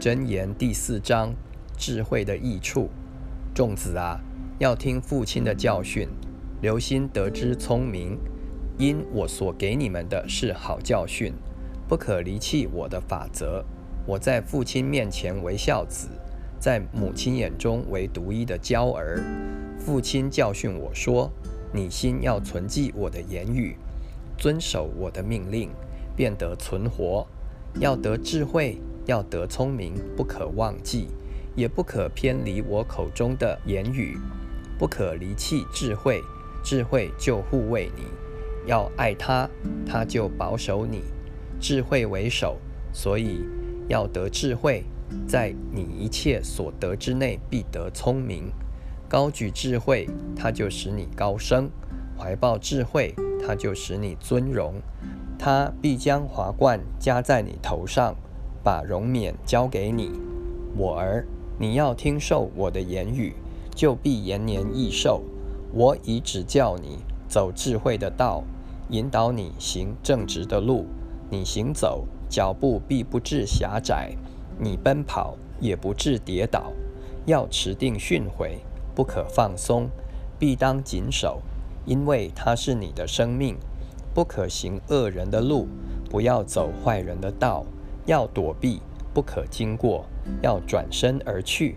箴言第四章智慧的益处。众子啊，要听父亲的教训，留心得知聪明。因我所给你们的是好教训，不可离弃我的法则。我在父亲面前为孝子，在母亲眼中为独一的娇儿。父亲教训我说：“你心要存记我的言语，遵守我的命令，便得存活。要得智慧，要得聪明，不可忘记，也不可偏离我口中的言语，不可离弃智慧，智慧就护卫你。”要爱他，他就保守你。智慧为首，所以要得智慧，在你一切所得之内必得聪明。高举智慧，他就使你高升；怀抱智慧，他就使你尊荣。他必将华冠加在你头上，把荣冕交给你。我儿，你要听受我的言语，就必延年益寿。我已指教你走智慧的道。引导你行正直的路，你行走脚步必不致狭窄，你奔跑也不致跌倒。要持定训诲，不可放松，必当谨守，因为它是你的生命。不可行恶人的路，不要走坏人的道，要躲避，不可经过，要转身而去。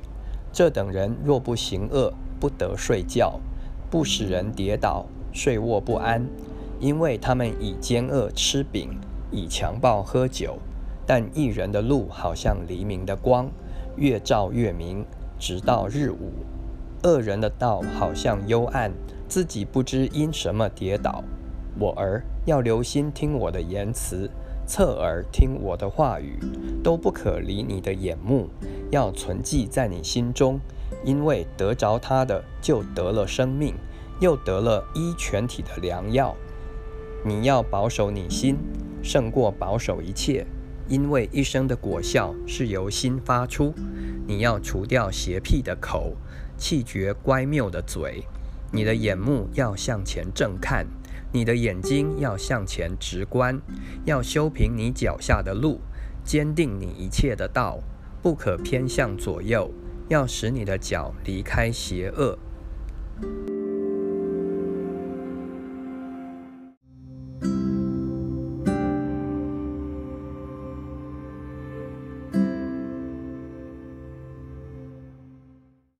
这等人若不行恶，不得睡觉，不使人跌倒，睡卧不安。因为他们以奸恶吃饼，以强暴喝酒，但一人的路好像黎明的光，越照越明，直到日午；恶人的道好像幽暗，自己不知因什么跌倒。我儿要留心听我的言辞，侧耳听我的话语，都不可离你的眼目，要存记在你心中，因为得着他的，就得了生命，又得了医全体的良药。你要保守你心，胜过保守一切，因为一生的果效是由心发出。你要除掉邪僻的口，气绝乖谬的嘴。你的眼目要向前正看，你的眼睛要向前直观，要修平你脚下的路，坚定你一切的道，不可偏向左右，要使你的脚离开邪恶。